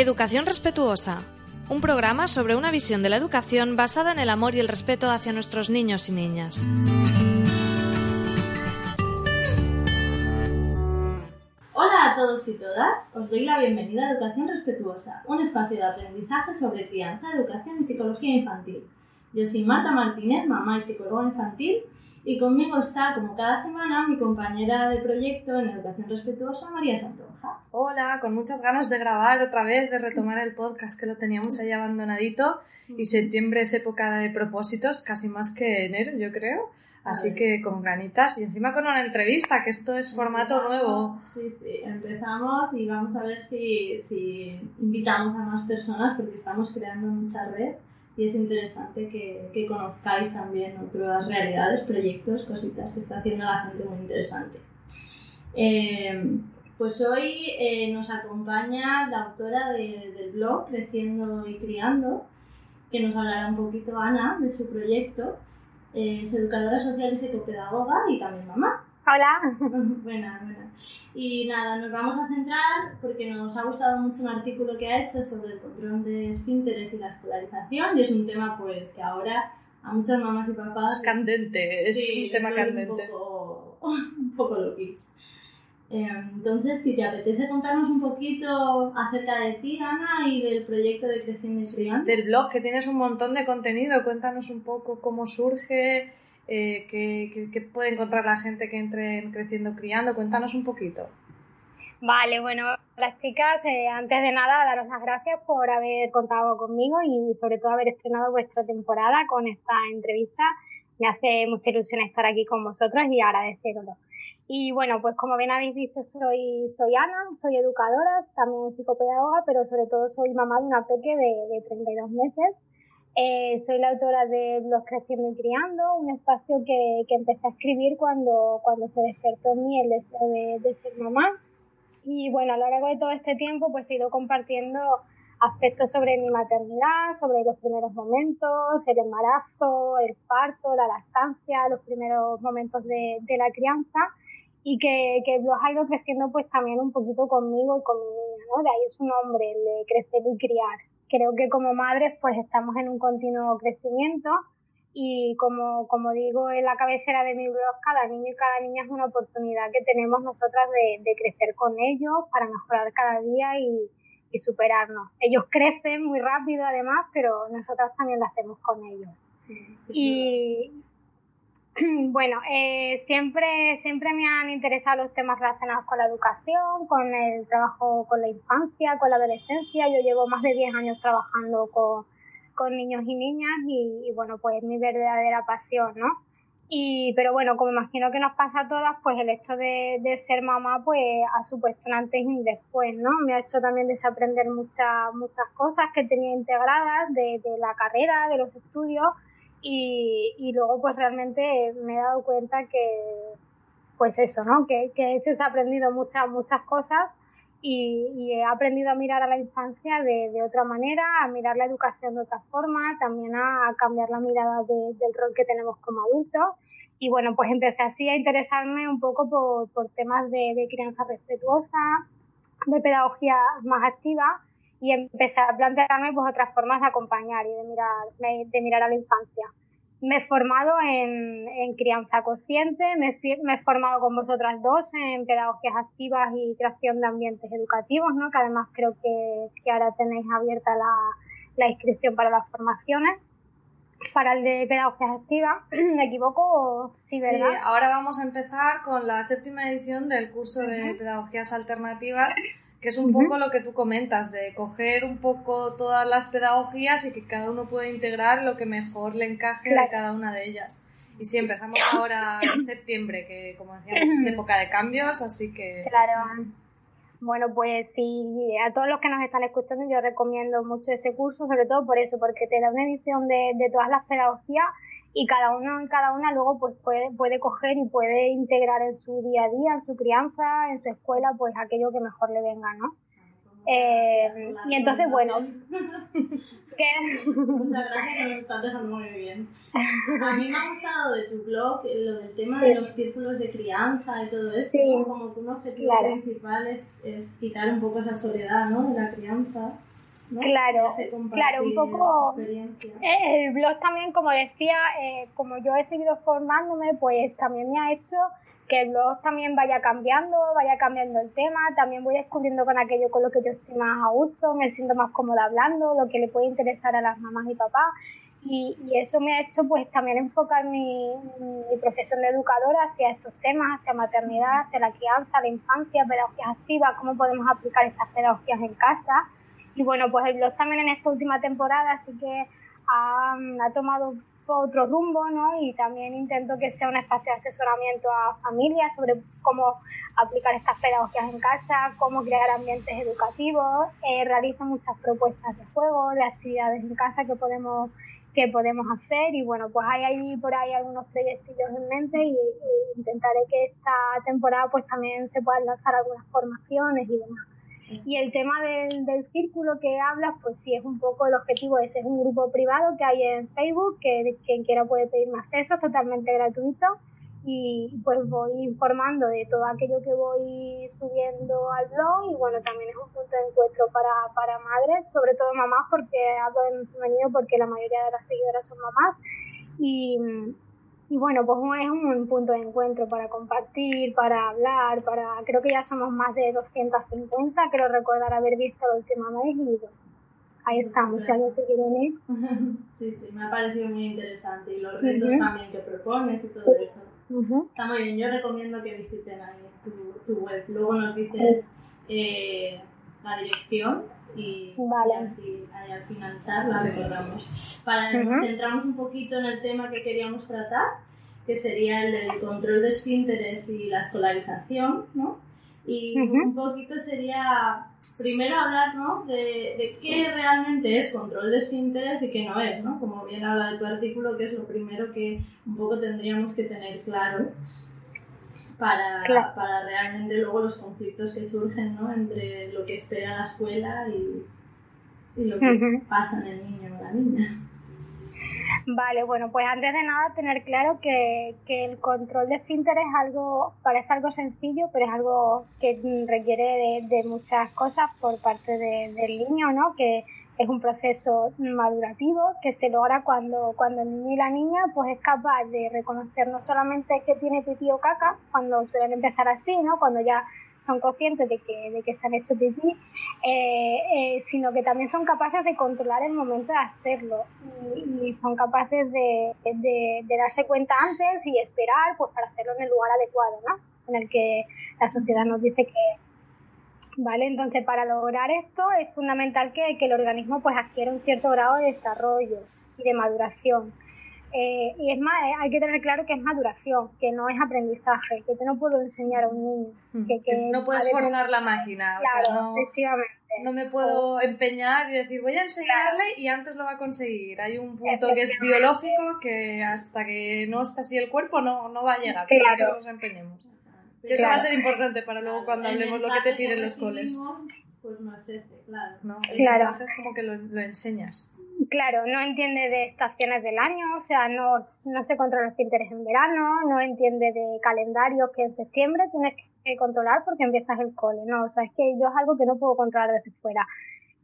Educación respetuosa. Un programa sobre una visión de la educación basada en el amor y el respeto hacia nuestros niños y niñas. Hola a todos y todas, os doy la bienvenida a Educación Respetuosa, un espacio de aprendizaje sobre crianza, educación y psicología infantil. Yo soy Marta Martínez, mamá y psicóloga infantil, y conmigo está, como cada semana, mi compañera de proyecto en Educación Respetuosa, María Hola, con muchas ganas de grabar otra vez, de retomar el podcast que lo teníamos ahí abandonadito. Y septiembre es época de propósitos, casi más que enero, yo creo. Así que con ganitas y encima con una entrevista, que esto es formato nuevo. Sí, sí, empezamos y vamos a ver si, si invitamos a más personas porque estamos creando mucha red y es interesante que, que, conozcáis también otras realidades, proyectos, cositas que está haciendo la gente muy interesante. Eh, pues hoy eh, nos acompaña la autora de, del blog Creciendo y Criando, que nos hablará un poquito Ana de su proyecto. Eh, es educadora social y psicopedagoga y también mamá. Hola. buena, buena. Y nada, nos vamos a centrar porque nos ha gustado mucho un artículo que ha hecho sobre el control de esfínteres y la escolarización y es un tema pues que ahora a muchas mamás y papás... Es candente, es sí, un tema candente. Un poco, un poco loquis. Eh, entonces, si te apetece contarnos un poquito acerca de ti, Ana, y del proyecto de Creciendo y Criando. Del blog, que tienes un montón de contenido, cuéntanos un poco cómo surge, eh, qué, qué, qué, puede encontrar la gente que entre en Creciendo Criando. Cuéntanos un poquito. Vale, bueno, las chicas, eh, antes de nada, daros las gracias por haber contado conmigo y sobre todo haber estrenado vuestra temporada con esta entrevista. Me hace mucha ilusión estar aquí con vosotros y agradeceroslo. Y bueno, pues como bien habéis visto, soy, soy Ana, soy educadora, también psicopedagoga, pero sobre todo soy mamá de una peque de, de 32 meses. Eh, soy la autora de Blog Creciendo y Criando, un espacio que, que empecé a escribir cuando, cuando se despertó en mí el deseo de, de, ser mamá. Y bueno, a lo largo de todo este tiempo pues he ido compartiendo aspectos sobre mi maternidad, sobre los primeros momentos, el embarazo, el parto, la lactancia, los primeros momentos de, de la crianza y que, que los ha ido creciendo pues también un poquito conmigo y con mi niña, ¿no? De ahí su nombre, el de crecer y criar creo que como madres pues estamos en un continuo crecimiento y como, como digo en la cabecera de mi blog, cada niño y cada niña es una oportunidad que tenemos nosotras de, de crecer con ellos para mejorar cada día y, y, superarnos. Ellos crecen muy rápido además, pero nosotras también lo hacemos con ellos. Sí, sí, y bueno, eh, siempre, siempre me han interesado los temas relacionados con la educación, con el trabajo con la infancia, con la adolescencia. Yo llevo más de 10 años trabajando con, niños y niñas y, bueno, pues es mi verdadera pasión, ¿no? Y, pero bueno, como imagino que nos pasa a todas, pues el hecho de, de ser mamá pues ha supuesto un antes y un después, ¿no? Me ha hecho también desaprender muchas, muchas cosas que tenía integradas de, de la carrera, de los estudios y, y luego pues realmente me he dado cuenta que pues eso, ¿no? Que, que he desaprendido muchas, muchas cosas y, y, he aprendido a mirar a la infancia de, de, otra manera, a mirar la educación de otra forma, también a, a cambiar la mirada de, del rol que tenemos como adultos. Y bueno, pues empecé así a interesarme un poco por, por temas de, de crianza respetuosa, de pedagogía más activa y empecé a plantearme pues otras formas de acompañar y de mirar, de mirar a la infancia. Me he formado en, en crianza consciente, me, me, he formado con vosotras dos en pedagogías activas y creación de ambientes educativos, ¿no? que además creo que, que ahora tenéis abierta la, la inscripción para las formaciones para el de pedagogías activas. ¿Me equivoco? Sí, ¿verdad? Sí, ahora vamos a empezar con la séptima edición del curso de pedagogías alternativas que es un uh -huh. poco lo que tú comentas, de coger un poco todas las pedagogías y que cada uno pueda integrar lo que mejor le encaje claro. de cada una de ellas. Y sí, empezamos ahora en septiembre, que como decíamos es época de cambios, así que... Claro. Bueno, pues sí, a todos los que nos están escuchando yo recomiendo mucho ese curso, sobre todo por eso, porque te da una visión de, de todas las pedagogías y cada uno en cada una luego pues puede, puede coger y puede integrar en su día a día, en su crianza, en su escuela, pues aquello que mejor le venga, ¿no? Eh, y entonces, bueno, Muchas gracias, que nos estás dejando muy bien. A mí me ha gustado de tu blog lo del tema de los círculos de crianza y todo eso, como que un objetivo principal es, es, quitar un poco esa soledad ¿no? de la crianza. Claro, claro, un poco. Eh, el blog también, como decía, eh, como yo he seguido formándome, pues también me ha hecho que el blog también vaya cambiando, vaya cambiando el tema, también voy descubriendo con aquello con lo que yo estoy más a gusto, me siento más cómoda hablando, lo que le puede interesar a las mamás y papás. Y, eso me ha hecho pues también enfocar mi, mi, profesión de educadora hacia estos temas, hacia maternidad, hacia la crianza, la infancia, pedagogías activas, cómo podemos aplicar estas pedagogías en casa. Y bueno, pues el blog también en esta última temporada así que ha, ha tomado otro rumbo, ¿no? Y también intento que sea un espacio de asesoramiento a familias sobre cómo aplicar estas pedagogías en casa, cómo crear ambientes educativos. Eh, realizo muchas propuestas de juego, de actividades en casa que podemos que podemos hacer y bueno, pues hay ahí por ahí algunos proyectos en mente y, y intentaré que esta temporada pues también se puedan lanzar algunas formaciones y demás. Y el tema del, del círculo que hablas, pues sí, es un poco el objetivo ese. Es un grupo privado que hay en Facebook, que quien quiera puede pedirme acceso, es totalmente gratuito. Y pues voy informando de todo aquello que voy subiendo al blog y bueno, también es un punto de encuentro para, para madres, sobre todo mamás, porque hablo en femenino porque la mayoría de las seguidoras son mamás. Y, y bueno, pues es un punto de encuentro para compartir, para hablar, para creo que ya somos más de 250, creo recordar haber visto la última vez y ahí estamos, ya lo que quieren ir. Sí, sí, me ha parecido muy interesante y los retos también que propones y todo eso. Está muy bien, yo recomiendo que visiten ahí tu, tu web. Luego nos dices eh, la dirección y, vale. al finalizar la recordamos. Para centrarnos un poquito en el tema que queríamos tratar, que sería el del control de esfínteres y la escolarización, ¿no? Y un poquito sería primero hablar ¿no? de, de, qué realmente es control de esfínteres y qué no es, ¿no? Como bien habla de tu artículo, que es lo primero que un poco tendríamos que tener claro para, para realmente luego los conflictos que surgen ¿no? entre lo que espera la escuela y, y lo que pasa en el niño o la niña. Vale, bueno, pues antes de nada tener claro que, que el control de esfínter es algo, parece algo sencillo, pero es algo que requiere de, de muchas cosas por parte de, del niño, ¿no? Que es un proceso madurativo que se logra cuando, cuando el niño y la niña pues es capaz de reconocer no solamente que tiene pipí o caca, cuando suelen empezar así, ¿no? Cuando ya son conscientes de que, de que están hecho pipí, eh, eh, sino que también son capaces de controlar el momento de hacerlo y, son capaces de, de, de, darse cuenta antes y esperar pues para hacerlo en el lugar adecuado, ¿no? En el que la sociedad nos dice que, ¿vale? Entonces, para lograr esto es fundamental que, que el organismo pues adquiera un cierto grado de desarrollo y de maduración. Eh, y es más, eh, hay que tener claro que es maduración, que no es aprendizaje, que yo no puedo enseñar a un niño. Mm. Que, no puedes forzar la máquina, claro, o sea, no, efectivamente. no me puedo empeñar y decir voy a enseñarle y antes lo va a conseguir. Hay un punto que es biológico que hasta que no está así el cuerpo no, no va a llegar, claro. nos empeñemos. Eso va a ser importante para luego cuando hablemos lo que te piden los coles. Pues no es claro. No, el mensaje es como que lo, lo enseñas. Claro, no entiende de estaciones del año, o sea, no, no se controla los interés en verano, no entiende de calendarios que en septiembre tienes que controlar porque empiezas el cole, no, o sea, es que yo es algo que no puedo controlar desde fuera.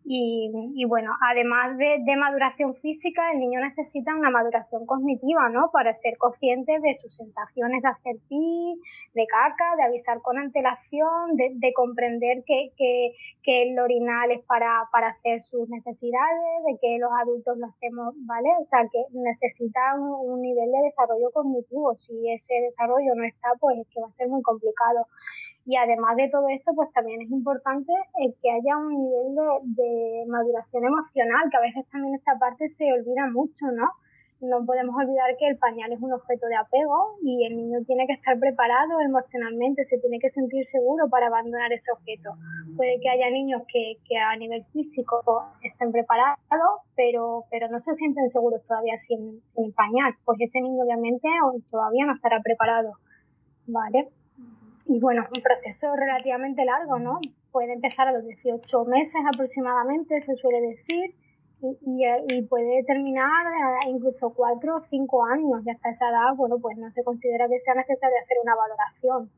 Y, bueno, además de, de, maduración física, el niño necesita una maduración cognitiva, ¿no? Para ser consciente de sus sensaciones de hacer pis, de caca, de avisar con antelación, de, de comprender que, que, que, el orinal es para, para hacer sus necesidades, de que los adultos lo hacemos, ¿vale? O sea, que necesita un, un nivel de desarrollo cognitivo. Si ese desarrollo no está, pues es que va a ser muy complicado. Y además de todo esto, pues también es importante el que haya un nivel de, de, maduración emocional, que a veces también esta parte se olvida mucho, ¿no? no podemos olvidar que el pañal es un objeto de apego y el niño tiene que estar preparado emocionalmente, se tiene que sentir seguro para abandonar ese objeto. Puede que haya niños que, que a nivel físico estén preparados, pero, pero no se sienten seguros todavía sin, sin pañal, pues ese niño obviamente todavía no estará preparado. ¿Vale? Y bueno, un proceso relativamente largo, ¿no? Puede empezar a los 18 meses aproximadamente, se suele decir, y, y, puede terminar eh, incluso cuatro o cinco años y hasta esa edad, bueno, pues no se considera que sea necesario hacer una valoración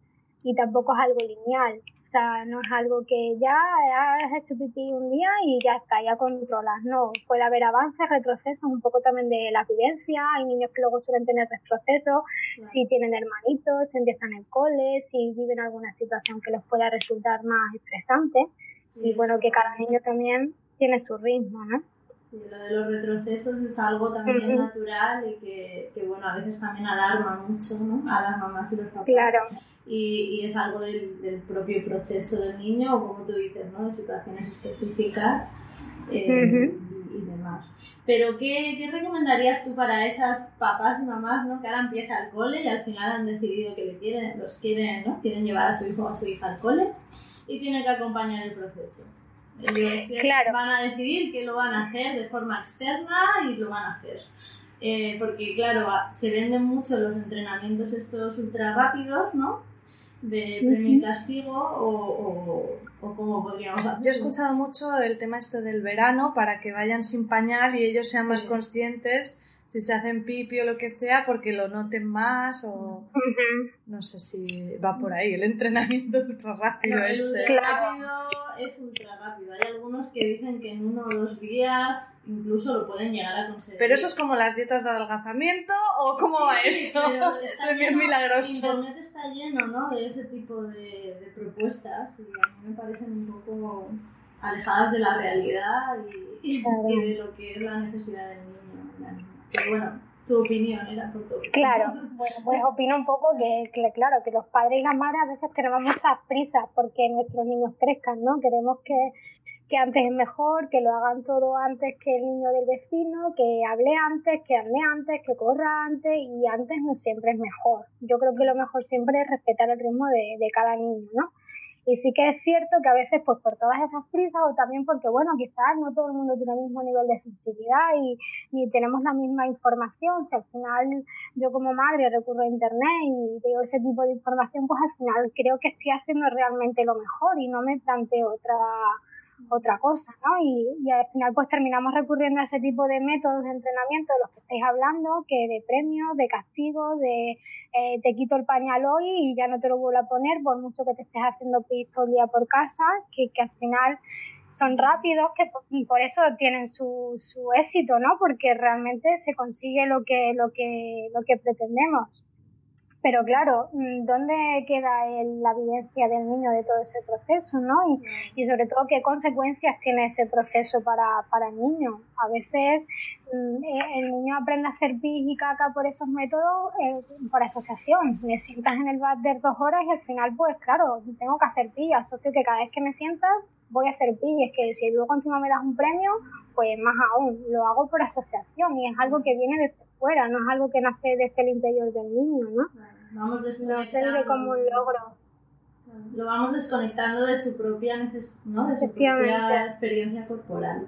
y tampoco es algo lineal. O sea, no es algo que ya has hecho pipí un día y ya está, ya controlas. No, puede haber avances, retrocesos, un poco también de la vivencia. Hay niños que luego suelen tener retrocesos, si tienen hermanitos, si empiezan el cole, si viven alguna situación que les pueda resultar más estresante. y bueno, que cada niño también tiene su ritmo, ¿no? Sí, lo de los retrocesos es algo también natural y que, que, bueno, a veces también alarma mucho, ¿no? A las mamás y los papás. Claro. Y, y es algo del, del, propio proceso del niño, o como tú dices, ¿no? De situaciones específicas eh, y, demás. Pero, ¿qué, ¿qué recomendarías tú para esas papás y mamás, ¿no? Que ahora empieza el cole y al final han decidido que le quieren, los quieren, ¿no? Quieren llevar a su hijo o a su hija al cole y tienen que acompañar el proceso. Ellos claro. van a decidir que lo van a hacer de forma externa y lo van a hacer. Eh, porque, claro, se venden mucho los entrenamientos estos ultra rápidos, ¿no? De premio y castigo o, o, o como podríamos hacer. Yo he escuchado mucho el tema este del verano para que vayan sin pañal y ellos sean sí. más conscientes si se hacen pipi o lo que sea porque lo noten más o uh -huh. no sé si va por ahí el entrenamiento ultra rápido el este. ultra rápido es ultra rápido hay algunos que dicen que en uno o dos días incluso lo pueden llegar a conseguir pero eso es como las dietas de adelgazamiento o cómo va esto es milagroso internet está lleno ¿no? de ese tipo de, de propuestas y a mí me parecen un poco alejadas de la realidad y, claro. y de lo que es la necesidad del niño pero bueno, tu opinión era por tu Claro, bueno, pues opino un poco que, que, claro, que los padres y las madres a veces tenemos muchas prisas porque nuestros niños crezcan, ¿no? Queremos que, que antes es mejor, que lo hagan todo antes que el niño del vecino, que hable antes, que ande antes, que corra antes y antes no siempre es mejor. Yo creo que lo mejor siempre es respetar el ritmo de, de cada niño, ¿no? Y sí que es cierto que a veces, pues por todas esas prisas, o también porque, bueno, quizás no todo el mundo tiene el mismo nivel de sensibilidad y ni tenemos la misma información. Si al final yo como madre recurro a internet y veo ese tipo de información, pues al final creo que estoy haciendo realmente lo mejor y no me planteo otra otra cosa, ¿no? Y, al final pues terminamos recurriendo a ese tipo de métodos de entrenamiento de los que estáis hablando, que de premios, de castigos, de eh, te quito el pañal hoy y ya no te lo vuelvo a poner por mucho que te estés haciendo pis todo el día por casa, que, que al final son rápidos, que por eso tienen su, su éxito, ¿no? Porque realmente se consigue lo que, lo que, lo que pretendemos. Pero claro, ¿dónde queda el, la vivencia del niño de todo ese proceso, no? Y, y, sobre todo, ¿qué consecuencias tiene ese proceso para, para el niño? A veces el niño aprende a hacer pis y caca por esos métodos eh, por asociación. Me sientas en el váter dos horas y al final, pues claro, tengo que hacer pis. Asocio que cada vez que me sientas voy a hacer pis. Y es que si luego encima me das un premio, pues más aún, lo hago por asociación y es algo que viene desde fuera, no es algo que nace desde el interior del niño, ¿no? Vamos no se vive como un logro. Lo vamos desconectando de su propia ¿no? de su propia experiencia corporal.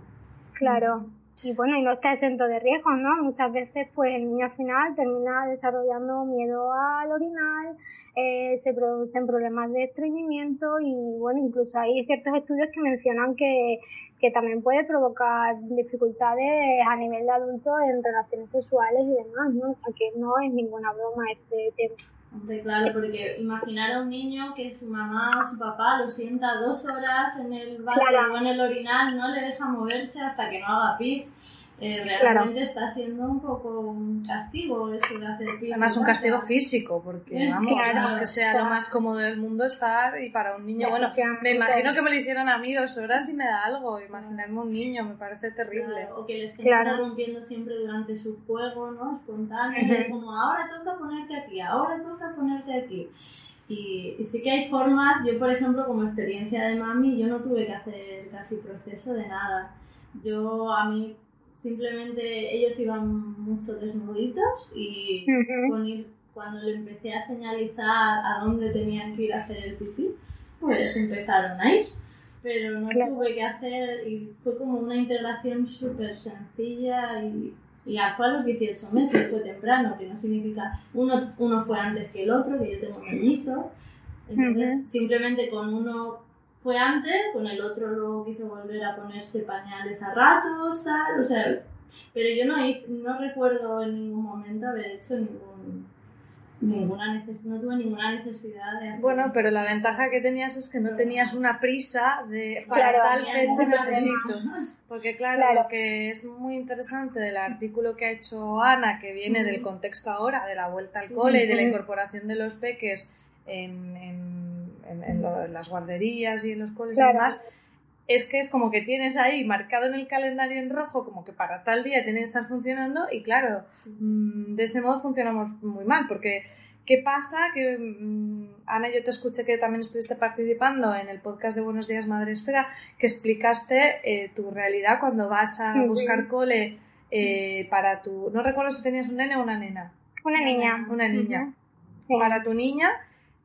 Claro. Y bueno, y no está exento de riesgos, ¿no? Muchas veces, pues el niño al final termina desarrollando miedo al orinar, eh, se producen problemas de estreñimiento y bueno, incluso hay ciertos estudios que mencionan que, que también puede provocar dificultades a nivel de adulto en relaciones sexuales y demás, ¿no? O sea que no es ninguna broma este tema. Hombre, claro, porque imaginar a un niño que su mamá o su papá lo sienta dos horas en el baño claro. o en el orinal, no le deja moverse hasta que no haga pis. Eh, realmente claro. está siendo un poco un castigo eso de hacer pis. Además, un castigo físico, porque vamos, claro, no es que sea claro. lo más cómodo del mundo estar y para un niño, bueno, me imagino que me lo hicieran a mí dos horas y me da algo, imaginarme un niño, me parece terrible. o que le estén interrumpiendo siempre durante su juego, ¿no? Espontáneo, uh -huh. es como ahora toca ponerte aquí, ahora toca ponerte aquí. Y, y, sí que hay formas, yo por ejemplo como experiencia de mami, yo no tuve que hacer casi proceso de nada. Yo a mí simplemente ellos iban mucho desnuditos y con ir- cuando le empecé a señalizar a dónde tenían que ir a hacer el pipí, pues empezaron a ir. Pero no Claro. tuve que hacer y fue como una integración súper sencilla y, y a los 18 meses, fue temprano, que no significa, uno, uno fue antes que el otro, que yo tengo mellizos, entonces simplemente con uno fue antes, con el otro luego quiso volver a ponerse pañales a ratos, tal, o sea, pero yo no, no recuerdo en ningún momento haber hecho ningún, ninguna neces- no tuve ninguna necesidad de hacer Bueno, pero la ventaja que tenías es que no tenías una prisa de para Claro, tal fecha necesito. Porque claro, Claro. lo que es muy interesante del artículo que ha hecho Ana, que viene del contexto ahora, de la vuelta al Sí. cole y de la incorporación de los peques en, en- en- las guarderías y en los coles y Claro. demás, es que es como que tienes ahí marcado en el calendario en rojo, como que para tal día tiene que estar funcionando y claro, mm, de ese modo funcionamos muy mal, porque ¿qué pasa? Que mm, Ana, yo te escuché que también estuviste participando en el podcast de Buenos Días Madre Esfera, que explicaste eh, tu realidad cuando vas a Sí. buscar cole eh, para tu... No recuerdo si tenías un nene o una nena. Una niña. Una niña. Sí. Para tu niña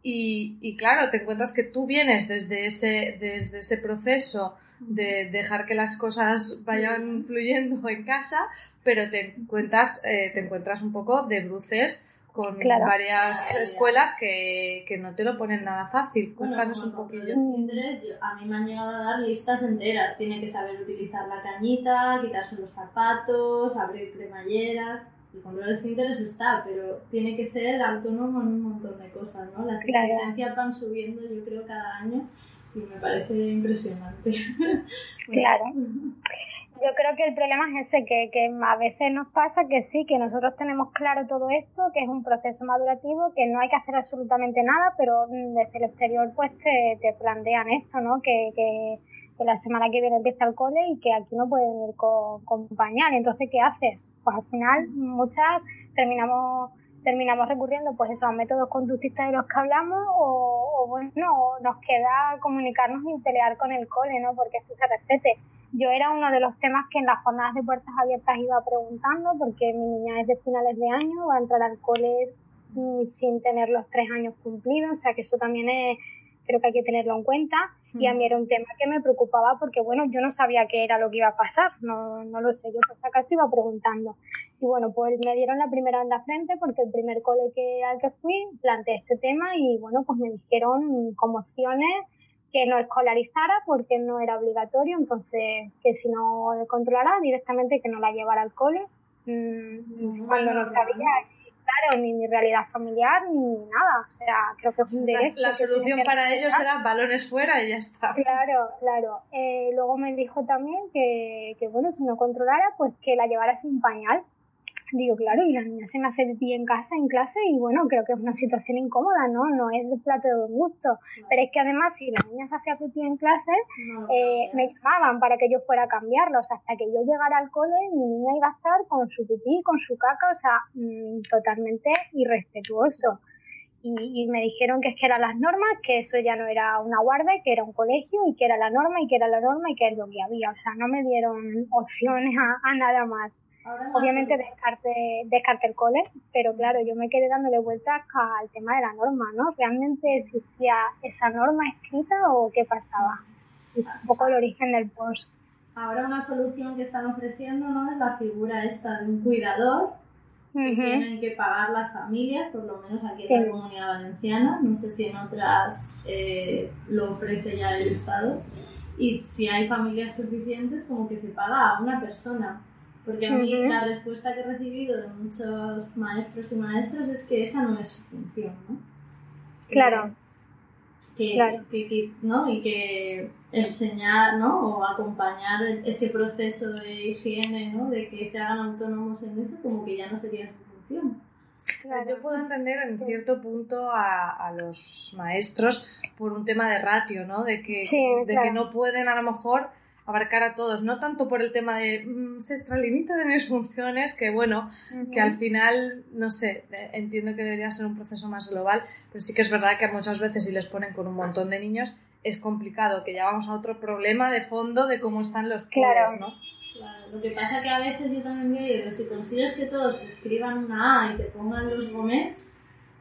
y, y claro, te encuentras que tú vienes desde ese, desde ese proceso de dejar que las cosas vayan fluyendo en casa, pero te encuentras, eh, te encuentras un poco de bruces con Claro. varias escuelas que, que no te lo ponen nada fácil. Cuéntanos un poquillo. yo- a mí me han llegado a dar listas enteras. Tiene que saber utilizar la cañita, quitarse los zapatos, abrir cremalleras. El control de esfínteres está, pero tiene que ser autónomo en un montón de cosas, ¿no? Las Claro. exigencias van subiendo, yo creo, cada año y me parece impresionante. Claro. Yo creo que el problema es ese, que, que a veces nos pasa que sí, que nosotros tenemos claro todo esto, que es un proceso madurativo, que no hay que hacer absolutamente nada, pero desde el exterior pues te, te plantean esto, ¿no? Que, que, que la semana que viene empieza el cole y que aquí no pueden ir con, con pañal. Entonces, ¿qué haces? Pues al final muchas terminamos terminamos recurriendo pues eso a métodos conductistas de los que hablamos o, o bueno nos queda comunicarnos y pelear con el cole no porque esto se respete yo era uno de los temas que en las jornadas de puertas abiertas iba preguntando porque mi niña es de finales de año va a entrar al cole mm, sin tener los tres años cumplidos o sea que eso también es creo que hay que tenerlo en cuenta. Y a mí era un tema que me preocupaba porque bueno yo no sabía qué era lo que iba a pasar no, no lo sé yo por si acaso iba preguntando. Y bueno pues me dieron la primera en la frente porque el primer cole que al que fui planteé este tema y bueno pues me dijeron como opciones que no escolarizara porque no era obligatorio entonces que si no controlara directamente que no la llevara al cole. Mm, cuando no sabía claro, ni mi realidad familiar, ni nada. O sea, creo que es un derecho. la solución para ellos era balones fuera y ya está. Claro, claro. Eh, luego me dijo también que, que, bueno, si no controlara, pues que la llevara sin pañal. Digo, claro, y la niña se me hace pipí en casa, en clase, y bueno, creo que es una situación incómoda, ¿no? No es de plato de buen gusto. Pero es que además, si la niña se hacía pipí en clase, No, eh, me llamaban para que yo fuera a cambiarlo. O sea, hasta que yo llegara al cole, mi niña iba a estar con su pipí, con su caca, o sea, mm, totalmente irrespetuoso. Y, y me dijeron que es que eran las normas, que eso ya no era una guardia, que era un colegio y que era la norma y que era la norma y que es lo que había. O sea, no me dieron opciones a, a nada más. Ahora Obviamente descarte, descarte el cole, pero claro, yo me quedé dándole vueltas al tema de la norma, ¿no? ¿Realmente existía esa norma escrita o qué pasaba? Fue un poco el origen del post. Ahora una solución que están ofreciendo no es la figura esta de un cuidador que tienen que pagar las familias, por lo menos aquí en la comunidad valenciana, no sé si en otras eh, lo ofrece ya el Estado, y si hay familias suficientes como que se paga a una persona. Porque a mí la respuesta que he recibido de muchos maestros y maestras es que esa no es su función, ¿no? Claro. Que, Claro. que- que- ¿no? Y que enseñar, ¿no? O acompañar ese proceso de higiene, ¿no? De que se hagan autónomos en eso, como que ya no sería su función. Claro. Yo puedo entender en cierto punto a, a los maestros por un tema de ratio, ¿no? De que, Sí, de claro. que no pueden a lo mejor abarcar a todos, no tanto por el tema de mm, se extralimita de mis funciones, que bueno, que al final, no sé, eh, entiendo que debería ser un proceso más global, pero sí que es verdad que muchas veces si les ponen con un montón de niños es complicado, que ya vamos a otro problema de fondo de cómo están los Claro. ¿no? Lo que pasa que a veces yo también veo, si consigues que todos te escriban una A y te pongan los gomets,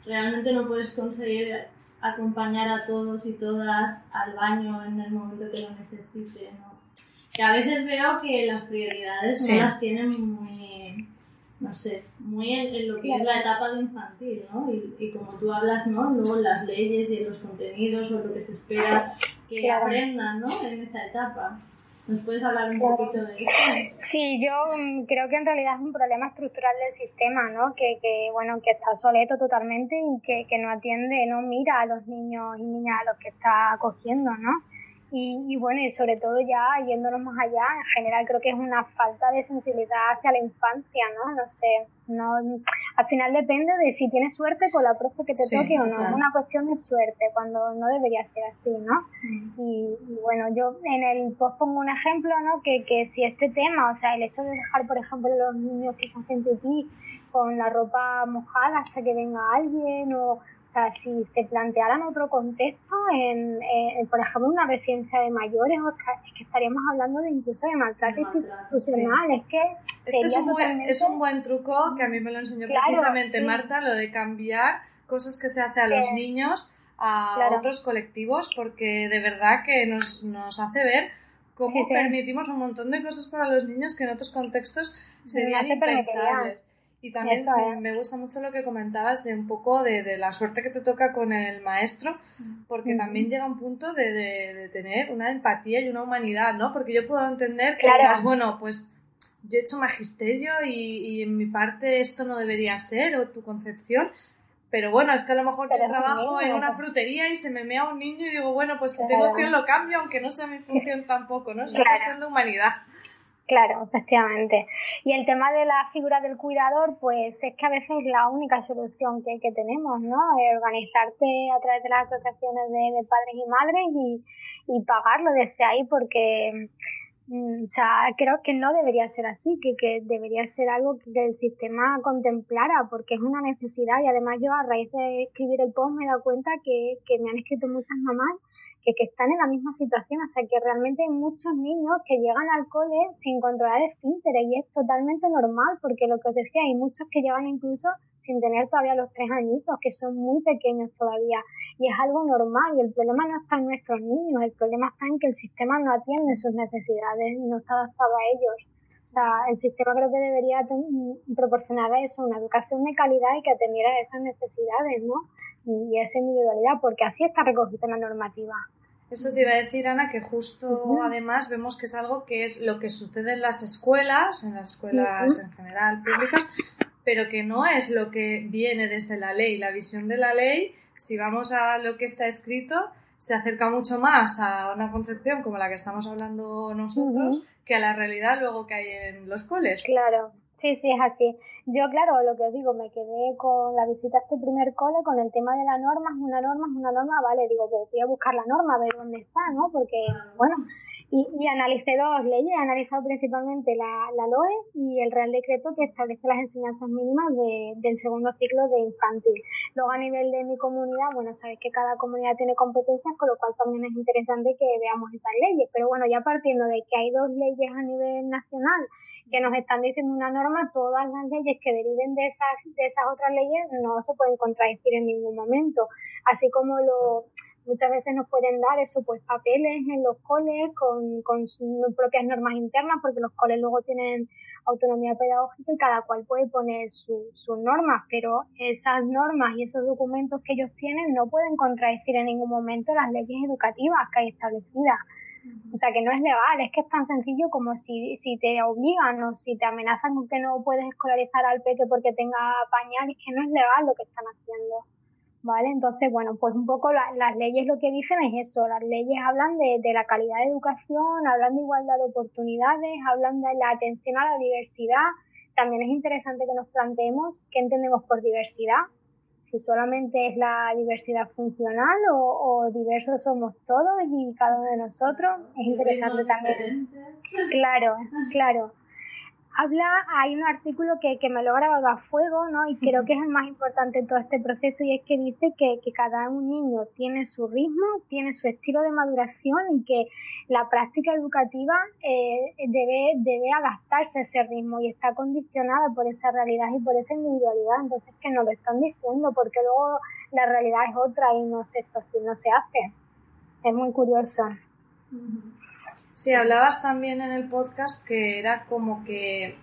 realmente no puedes conseguir acompañar a todos y todas al baño en el momento que lo necesiten. ¿no? Que a veces veo que las prioridades no las tienen muy, no sé, muy en, lo que es la etapa de infantil, ¿no? Y, y, como tú hablas, ¿no? Luego las leyes y los contenidos o lo que se espera que aprendan, ¿no? En esa etapa. ¿Nos puedes hablar un poquito de eso? Sí, yo mm, creo que en realidad es un problema estructural del sistema, ¿no? Que, que bueno, que está soleto totalmente y que, que no atiende, no mira a los niños y niñas a los que está acogiendo, ¿no? Y, y, bueno, y sobre todo ya yéndonos más allá, en general creo que es una falta de sensibilidad hacia la infancia, ¿no? No sé, no, al final depende de si tienes suerte con la profe que te toque o no, es una cuestión de suerte, cuando no debería ser así, ¿no? Mm. Y, y, bueno, yo en el post pongo un ejemplo, ¿no? Que, que si este tema, o sea, el hecho de dejar, por ejemplo, los niños que se hacen pipí con la ropa mojada hasta que venga alguien o o sea, si se plantearan otro contexto, en, por ejemplo, una residencia de mayores, es que estaríamos hablando de incluso de maltrato institucional. Es que. Este es un, buen, es un buen truco que a mí me lo enseñó precisamente Marta, lo de cambiar cosas que se hace a los niños a otros colectivos, porque de verdad que nos, nos hace ver cómo permitimos un montón de cosas para los niños que en otros contextos serían impensables. Y también me gusta mucho lo que comentabas de un poco de, de, la suerte que te toca con el maestro, porque también llega un punto de, de, tener una empatía y una humanidad, ¿no? Porque yo puedo entender que digas, bueno, pues yo he hecho magisterio y, y, en mi parte esto no debería ser, o tu concepción, pero bueno, es que a lo mejor yo trabajo en una frutería y se me mea un niño y digo, bueno, pues si tengo opción lo cambio, aunque no sea mi función tampoco, ¿no? Es una cuestión de humanidad. Claro, efectivamente. Y el tema de la figura del cuidador, pues es que a veces es la única solución que, tenemos, ¿no? organizarte a través de las asociaciones de, padres y madres y, y pagarlo desde ahí porque, mm, o sea, creo que no debería ser así, que, que debería ser algo que el sistema contemplara porque es una necesidad y además yo a raíz de escribir el post me he dado cuenta que, que me han escrito muchas mamás que, que, están en la misma situación, o sea que realmente hay muchos niños que llegan al cole sin controlar esfínteres y es totalmente normal porque lo que os decía, hay muchos que llegan incluso sin tener todavía los tres añitos, que son muy pequeños todavía y es algo normal y el problema no está en nuestros niños, el problema está en que el sistema no atiende sus necesidades, no está adaptado a ellos. O sea, el sistema creo que debería proporcionar eso, una educación de calidad y que atendiera a esas necesidades, ¿no? Y esa individualidad, porque así está recogida en la normativa. Eso te iba a decir, Ana, que justo además vemos que es algo que es lo que sucede en las escuelas, en las escuelas en general públicas, pero que no es lo que viene desde la ley. La visión de la ley, si vamos a lo que está escrito, se acerca mucho más a una concepción como la que estamos hablando nosotros que a la realidad luego que hay en los coles. Claro, sí, sí, es así. Yo, claro, lo que os digo, me quedé con la visita a este primer cole con el tema de la norma, es una norma, es una norma, vale, digo, pues voy a buscar la norma, a ver dónde está, ¿no? Porque, bueno, y, y analicé dos leyes, he analizado principalmente la, la LOE y el Real Decreto que establece las enseñanzas mínimas de, del segundo ciclo de infantil. Luego, a nivel de mi comunidad, bueno, sabéis que cada comunidad tiene competencias, con lo cual también es interesante que veamos esas leyes. Pero bueno, ya partiendo de que hay dos leyes a nivel nacional, que nos están diciendo una norma, todas las leyes que deriven de esas, de esas otras leyes no se pueden contradecir en ningún momento. Así como lo, muchas veces nos pueden dar eso, pues papeles en los coles con, con sus propias normas internas, porque los coles luego tienen autonomía pedagógica y cada cual puede poner sus normas, pero esas normas y esos documentos que ellos tienen no pueden contradecir en ningún momento las leyes educativas que hay establecidas. O sea, que no es legal, es que es tan sencillo como si, si te obligan o si te amenazan con que no puedes escolarizar al peque porque tenga pañal, es que no es legal lo que están haciendo. ¿Vale? Entonces, bueno, pues un poco las leyes lo que dicen es eso, las leyes hablan de, de la calidad de educación, hablan de igualdad de oportunidades, hablan de la atención a la diversidad. También es interesante que nos planteemos qué entendemos por diversidad, si solamente es la diversidad funcional o, diversos somos todos y cada uno de nosotros. Es interesante también. Claro, claro. Habla, hay un artículo que, que me lo ha grabado a fuego, ¿no? Y creo que es el más importante en todo este proceso y es que dice que, que cada un niño tiene su ritmo, tiene su estilo de maduración y que la práctica educativa eh, debe, debe adaptarse a ese ritmo y está condicionada por esa realidad y por esa individualidad. Entonces que nos lo están diciendo porque luego la realidad es otra y no se, no se hace. Es muy curioso. Sí, hablabas también en el podcast que era como que,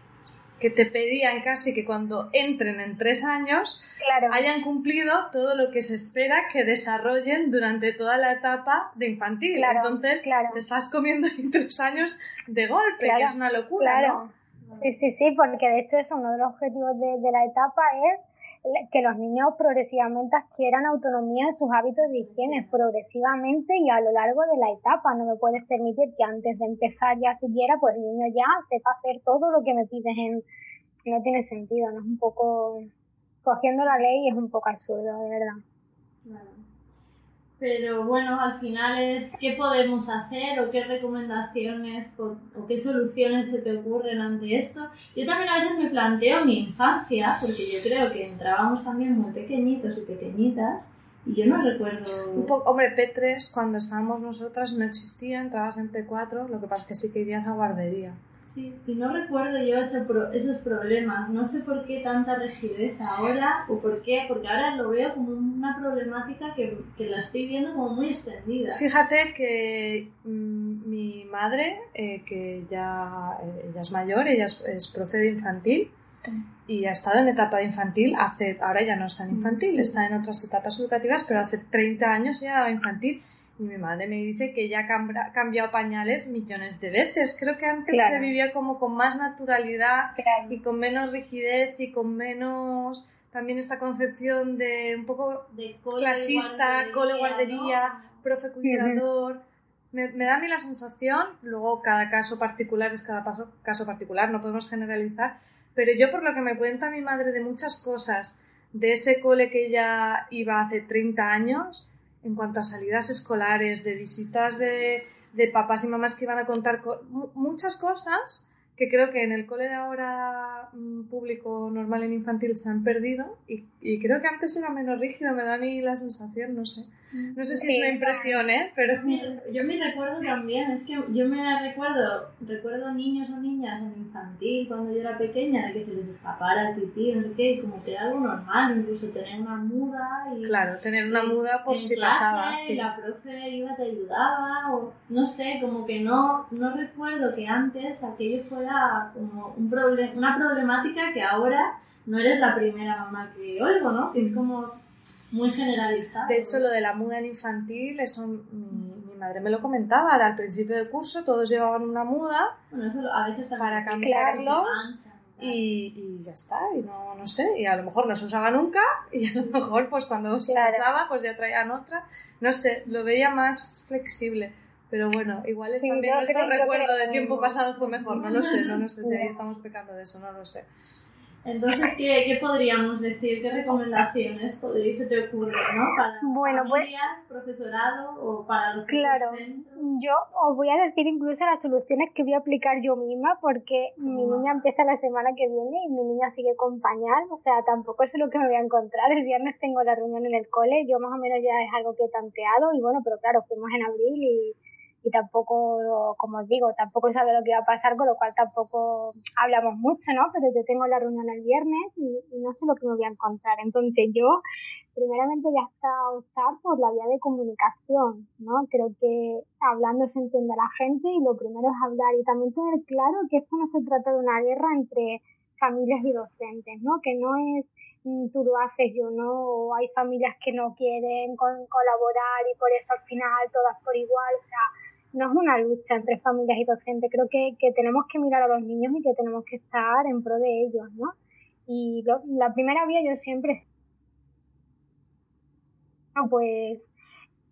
que te pedían casi que cuando entren en tres años hayan cumplido todo lo que se espera que desarrollen durante toda la etapa de infantil. Entonces, te estás comiendo en tres años de golpe, que es una locura, ¿no? Sí, sí, sí, porque de hecho es uno de los objetivos de la etapa es que los niños progresivamente adquieran autonomía en sus hábitos de higiene, progresivamente y a lo largo de la etapa. No me puedes permitir que antes de empezar ya siquiera, pues el niño ya sepa hacer todo lo que me pides en... No tiene sentido, ¿no? Es un poco... Cogiendo la ley es un poco absurdo, de verdad. Pero bueno, al final es qué podemos hacer o qué recomendaciones o, qué soluciones se te ocurren ante esto. Yo también a veces me planteo mi infancia, porque yo creo que entrábamos también muy pequeñitos y pequeñitas, y yo no recuerdo... Un poco, hombre, P3 cuando estábamos nosotras no existía, entrabas en P4, lo que pasa es que sí que irías a guardería. Sí, y no recuerdo yo ese esos problemas. No sé por qué tanta rigidez ahora o por qué, porque ahora lo veo como una problemática que, que la estoy viendo como muy extendida. Fíjate que mm, mi madre, eh, que ya eh, ella es mayor, ella es, es profe de infantil y ha estado en etapa de infantil, hace, ahora ya no está en infantil, está en otras etapas educativas, pero hace 30 años ya daba infantil y mi madre me dice que ya ha cambiado pañales millones de veces. Creo que antes se vivía como con más naturalidad y con menos rigidez y con menos también esta concepción de un poco de clasista, cole guardería, profe cuidador. me, da a mí la sensación, luego cada caso particular es cada paso, caso particular, no podemos generalizar, pero yo por lo que me cuenta mi madre de muchas cosas, de ese cole que ella iba hace 30 años, en cuanto a salidas escolares, de visitas de, de papás y mamás que iban a contar muchas cosas que creo que en el cole de ahora mm, público normal en infantil se han perdido y, y, creo que antes era menos rígido, me da a mí la sensación, no sé. No sé si es una impresión, ¿eh? Pero... Yo me recuerdo también, es que yo me recuerdo, recuerdo niños o niñas en infantil cuando yo era pequeña de que se les escapara el pipí, no sé qué, y como que era algo normal, incluso tener una muda y... Claro, tener una muda por si pasaba, sí. la profe iba, te ayudaba, o no sé, como que no, no recuerdo que antes aquello fuera como un una problemática que ahora no eres la primera mamá que oigo, ¿no? Que es como muy generalizado. De hecho, lo de la muda en infantil, eso mi, madre me lo comentaba. Al principio de curso todos llevaban una muda para cambiarlos y, y, ya está. Y no, no sé, y a lo mejor no se usaba nunca y a lo mejor pues cuando se usaba pues ya traían otra. No sé, lo veía más flexible. Pero bueno, igual es también nuestro recuerdo de tiempo pasado fue mejor. No lo sé, no, no sé si ahí estamos pecando de eso, no lo sé. Entonces, ¿qué, ¿qué, podríamos decir? ¿Qué recomendaciones podríais se te ocurre, no? Para bueno, pues familias, profesorado o para los Claro, yo os voy a decir incluso las soluciones que voy a aplicar yo misma porque mi niña empieza la semana que viene y mi niña sigue con pañal, o sea, tampoco es lo que me voy a encontrar. El viernes tengo la reunión en el cole, yo más o menos ya es algo que he tanteado y bueno, pero claro, fuimos en abril y y tampoco, como os digo, tampoco sabe lo que va a pasar, con lo cual tampoco hablamos mucho, ¿no? Pero yo tengo la reunión el viernes y, no sé lo que me voy a encontrar. Entonces yo, primeramente ya está optar por la vía de comunicación, ¿no? Creo que hablando se entiende a la gente y lo primero es hablar y también tener claro que esto no se trata de una guerra entre familias y docentes, ¿no? Que no es mm, tú lo haces, yo no, o hay familias que no quieren colaborar y por eso al final todas por igual, o sea, no es una lucha entre familias y docentes, creo que, que tenemos que mirar a los niños y que tenemos que estar en pro de ellos, ¿no? Y la primera vía yo siempre, pues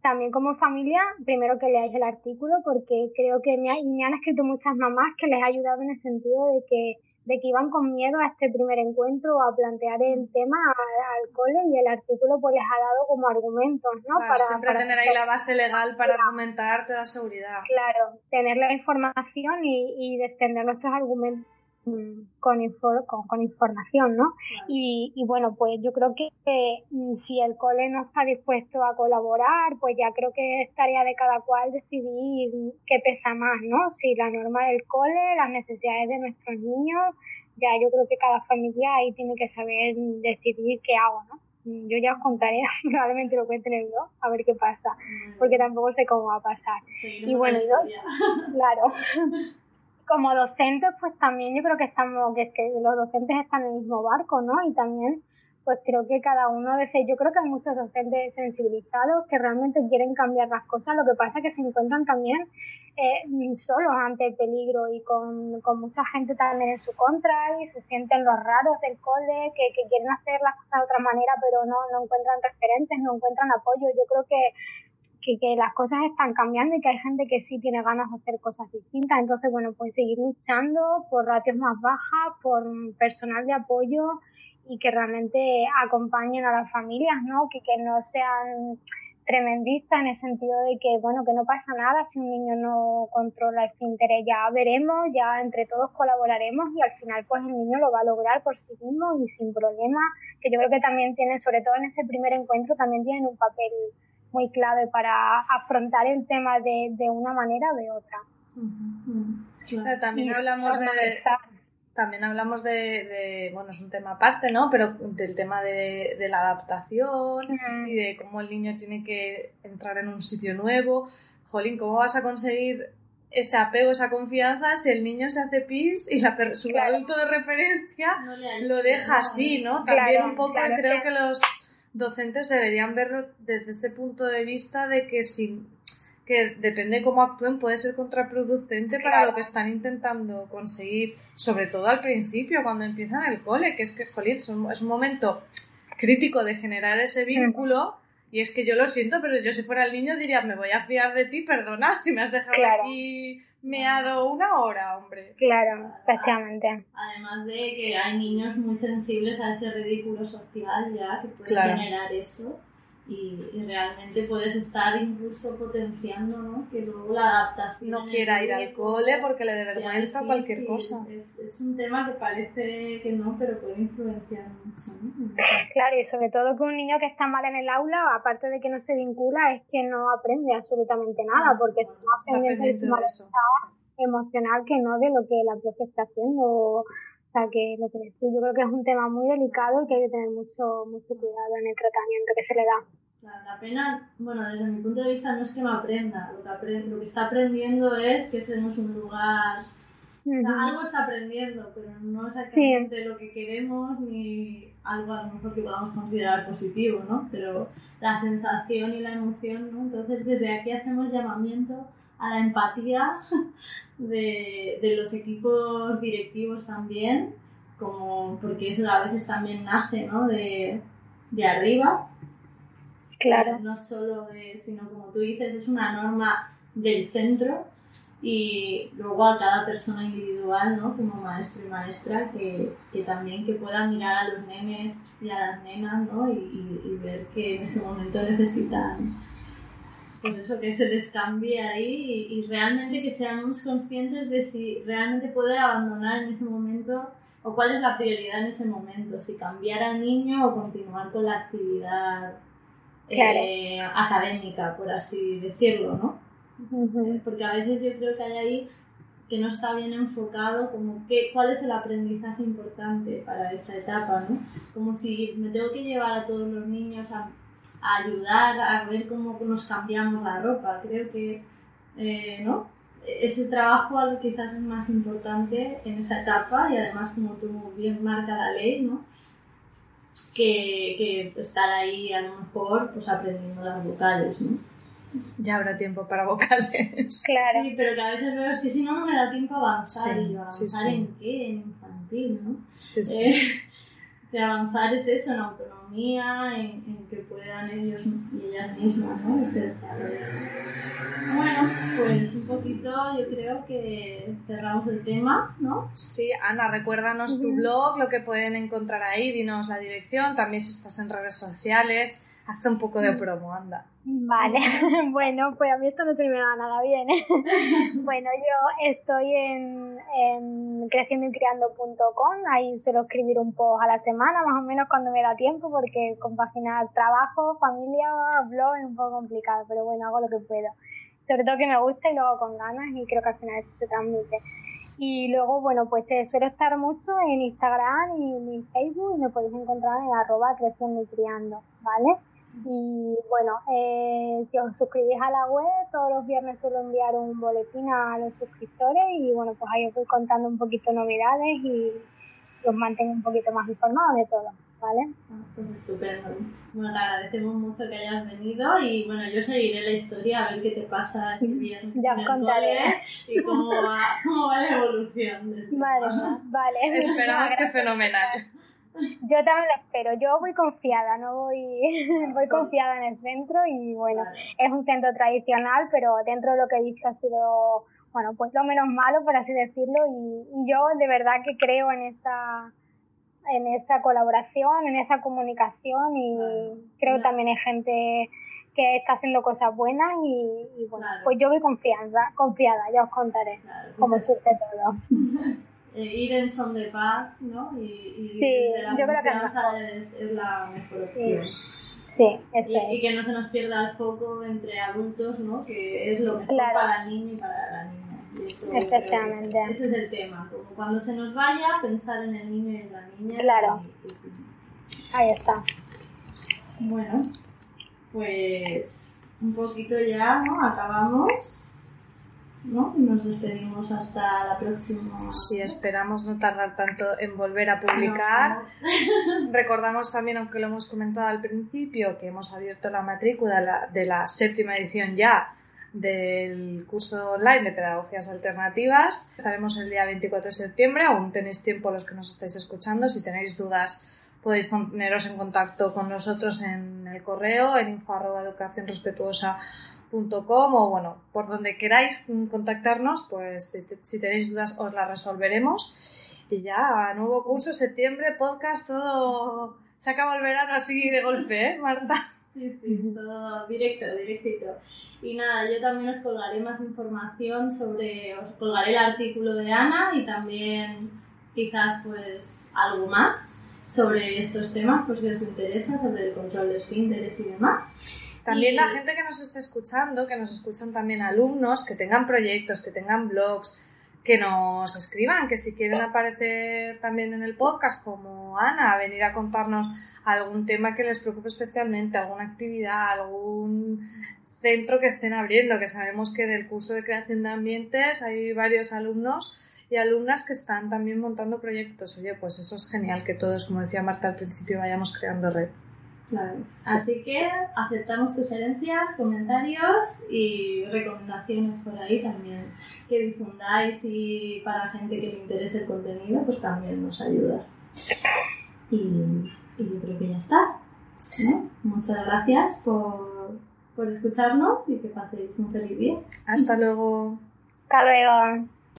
también como familia, primero que leáis el artículo porque creo que me, me han escrito muchas mamás que les ha ayudado en el sentido de que de que iban con miedo a este primer encuentro a plantear el tema al, cole y el artículo pues les ha dado como argumentos, ¿no? para, siempre tener ahí la base legal para argumentar te da seguridad. Claro, tener la información y, y defender nuestros argumentos con, con, información, ¿no? Y, y, bueno, pues yo creo que mm, si el cole no está dispuesto a colaborar, pues ya creo que es tarea de cada cual decidir qué pesa más, ¿no? Si la norma del cole, las necesidades de nuestros niños, ya yo creo que cada familia ahí tiene que saber decidir qué hago, ¿no? Yo ya os contaré, probablemente lo cuenten el blog, a ver qué pasa, porque tampoco sé cómo va a pasar. y bueno, claro. como docentes, pues también yo creo que estamos, que, que los docentes están en el mismo barco, ¿no? Y también, pues creo que cada uno de yo creo que hay muchos docentes sensibilizados que realmente quieren cambiar las cosas, lo que pasa es que se encuentran también eh, solos ante el peligro y con, con, mucha gente también en su contra y se sienten los raros del cole, que, que quieren hacer las cosas de otra manera, pero no, no encuentran referentes, no encuentran apoyo. Yo creo que que, las cosas están cambiando y que hay gente que sí tiene ganas de hacer cosas distintas. Entonces, bueno, pues seguir luchando por ratios más bajas, por personal de apoyo y que realmente acompañen a las familias, ¿no? Que, que no sean tremendistas en el sentido de que, bueno, que no pasa nada si un niño no controla el interés. Ya veremos, ya entre todos colaboraremos y al final pues el niño lo va a lograr por sí mismo y sin problema, que yo creo que también tienen, sobre todo en ese primer encuentro, también tienen un papel muy clave para afrontar el tema de, de una manera o de otra. también hablamos de también hablamos de, bueno, es un tema aparte, ¿no? Pero del tema de, de la adaptación y de cómo el niño tiene que entrar en un sitio nuevo. Jolín, ¿cómo vas a conseguir ese apego, esa confianza si el niño se hace pis y la su adulto de referencia lo deja así, ¿no? También un poco creo que los docentes deberían verlo desde ese punto de vista de que si que depende cómo actúen puede ser contraproducente para lo que están intentando conseguir, sobre todo al principio, cuando empiezan el cole, que es que, jolín, es un, momento crítico de generar ese vínculo. Y es que yo lo siento, pero yo si fuera el niño diría, me voy a fiar de ti, perdona, si me has dejado aquí meado una hora, hombre. Claro, efectivamente. Además de que hay niños muy sensibles a ese ridículo social ya que puede generar eso y, realmente puedes estar incluso potenciando ¿no? que luego la adaptación no quiera ir al cole porque le dé vergüenza o cualquier cosa es, es, un tema que parece que no pero puede influenciar mucho ¿no? claro y sobre todo que un niño que está mal en el aula aparte de que no se vincula es que no aprende absolutamente nada porque está aprendiendo el malestar emocional que no de lo que la profe está haciendo o sea que lo que decía, yo creo que es un tema muy delicado y que hay que tener mucho, mucho cuidado en el tratamiento que se le da. La pena, bueno, desde mi punto de vista no es que no aprenda, lo que, lo que está aprendiendo es que ese no es un lugar... algo está aprendiendo, pero no es exactamente lo que queremos ni algo a lo mejor que podamos considerar positivo, ¿no? Pero la sensación y la emoción, ¿no? Entonces desde aquí hacemos llamamiento a la empatía de, de los equipos directivos también, como porque eso a veces también nace ¿no? de, de arriba. Claro. No solo de, sino como tú dices, es una norma del centro y luego a cada persona individual, ¿no? Como maestro y maestra, que, que también que pueda mirar a los nenes y a las nenas, ¿no? Y, y, y ver que en ese momento necesitan pues eso, que se les cambie ahí y, realmente que seamos conscientes de si realmente puede abandonar en ese momento o cuál es la prioridad en ese momento, si cambiar al niño o continuar con la actividad eh, académica, por así decirlo, ¿no? Porque a veces yo creo que hay ahí que no está bien enfocado como que, cuál es el aprendizaje importante para esa etapa, ¿no? Como si me tengo que llevar a todos los niños a ayudar a ver cómo nos cambiamos la ropa. Creo que, eh, ¿no? Ese trabajo algo quizás es más importante en esa etapa y además como tú bien marca la ley, ¿no? Que, que estar ahí a lo mejor pues aprendiendo las vocales, ¿no? Ya habrá tiempo para vocales. Claro. Sí, pero que a veces veo es que si no, no me da tiempo a avanzar. y ¿avanzar en qué? En infantil, ¿no? Sí, sí. Eh, o sea, avanzar es eso, en autonomía, en, en que puedan ellos y ellas mismas, ¿no? Bueno, pues un poquito yo creo que cerramos el tema, ¿no? Sí, Ana, recuérdanos tu blog, lo que pueden encontrar ahí, dinos la dirección, también si estás en redes sociales, hazte un poco de promo, anda. Vale, bueno, pues a mí esto no se me va nada bien. ¿eh? bueno, yo estoy en en creciendoycriando.com. Ahí suelo escribir un post a la semana, más o menos cuando me da tiempo, porque compaginar trabajo, familia, blog es un poco complicado, pero bueno, hago lo que puedo. Sobre todo que me gusta y lo hago con ganas y creo que al final eso se transmite. Y luego, bueno, pues eh, suelo estar mucho en Instagram y en Facebook y me podéis encontrar en arroba creciendo y criando, ¿vale? Y bueno, eh, si os suscribís a la web, todos los viernes suelo enviar un boletín a los suscriptores y bueno, pues ahí os voy contando un poquito novedades y os mantengo un poquito más informados de todo. ¿vale? Ah, pues estupendo. Bueno, te agradecemos mucho que hayas venido y bueno, yo seguiré la historia a ver qué te pasa este viernes ya os contaré. y cómo va, cómo va la evolución. vale, vale. Esperamos que fenomenal. Yo también lo espero. Yo voy confiada, no voy, voy confiada en el centro y bueno, es un centro tradicional, pero dentro de lo que he visto ha sido, bueno, pues lo menos malo, por así decirlo, y, y yo de verdad que creo en esa en esa colaboración, en esa comunicación y creo también hay gente que está haciendo cosas buenas y, bueno, pues yo voy confianza, confiada, ya os contaré cómo surge todo. Eh, ir en son de paz, ¿no? Y, y sí, la yo creo que es, es, la mejor opción. Sí. eso y, y, que no se nos pierda el foco entre adultos, ¿no? Que es lo mejor para el niño y para la niña. Efectivamente. ese es el tema, como cuando se nos vaya, pensar en el niño y en la niña. Claro. Ahí está. Bueno, pues un poquito ya, ¿no? Acabamos. ¿No? Nos despedimos hasta la próxima. Sí, esperamos no tardar tanto en volver a publicar. Recordamos también, aunque lo hemos comentado al principio, que hemos abierto la matrícula de la séptima edición ya del curso online de pedagogías alternativas. Estaremos el día 24 de septiembre, aún tenéis tiempo los que nos estáis escuchando. Si tenéis dudas podéis poneros en contacto con nosotros en el correo, en info.educacionrespetuosa.com o bueno, por donde queráis contactarnos, pues si, si tenéis dudas os las resolveremos. Y ya, nuevo curso, septiembre, podcast, todo... Se acaba el verano así de golpe, ¿eh, Marta? Sí, sí, todo directo, directito. Y nada, yo también os colgaré más información sobre, os colgaré el artículo de Ana y también quizás pues algo más sobre estos temas, por si os interesa, sobre el control de esfínteres y demás. También la gente que nos esté escuchando, que nos escuchan también alumnos, que tengan proyectos, que tengan blogs, que nos escriban, que si quieren aparecer también en el podcast como Ana, venir a contarnos algún tema que les preocupe especialmente, alguna actividad, algún centro que estén abriendo, que sabemos que del curso de creación de ambientes hay varios alumnos y alumnas que están también montando proyectos. Oye, pues eso es genial que todos, como decía Marta al principio, vayamos creando red. Claro. Así que aceptamos sugerencias, comentarios y recomendaciones por ahí también que difundáis y para gente que le interese el contenido, pues también nos ayuda. Y, yo creo que ya está. Muchas gracias por, por escucharnos y que paséis un feliz día. Hasta luego. Hasta luego.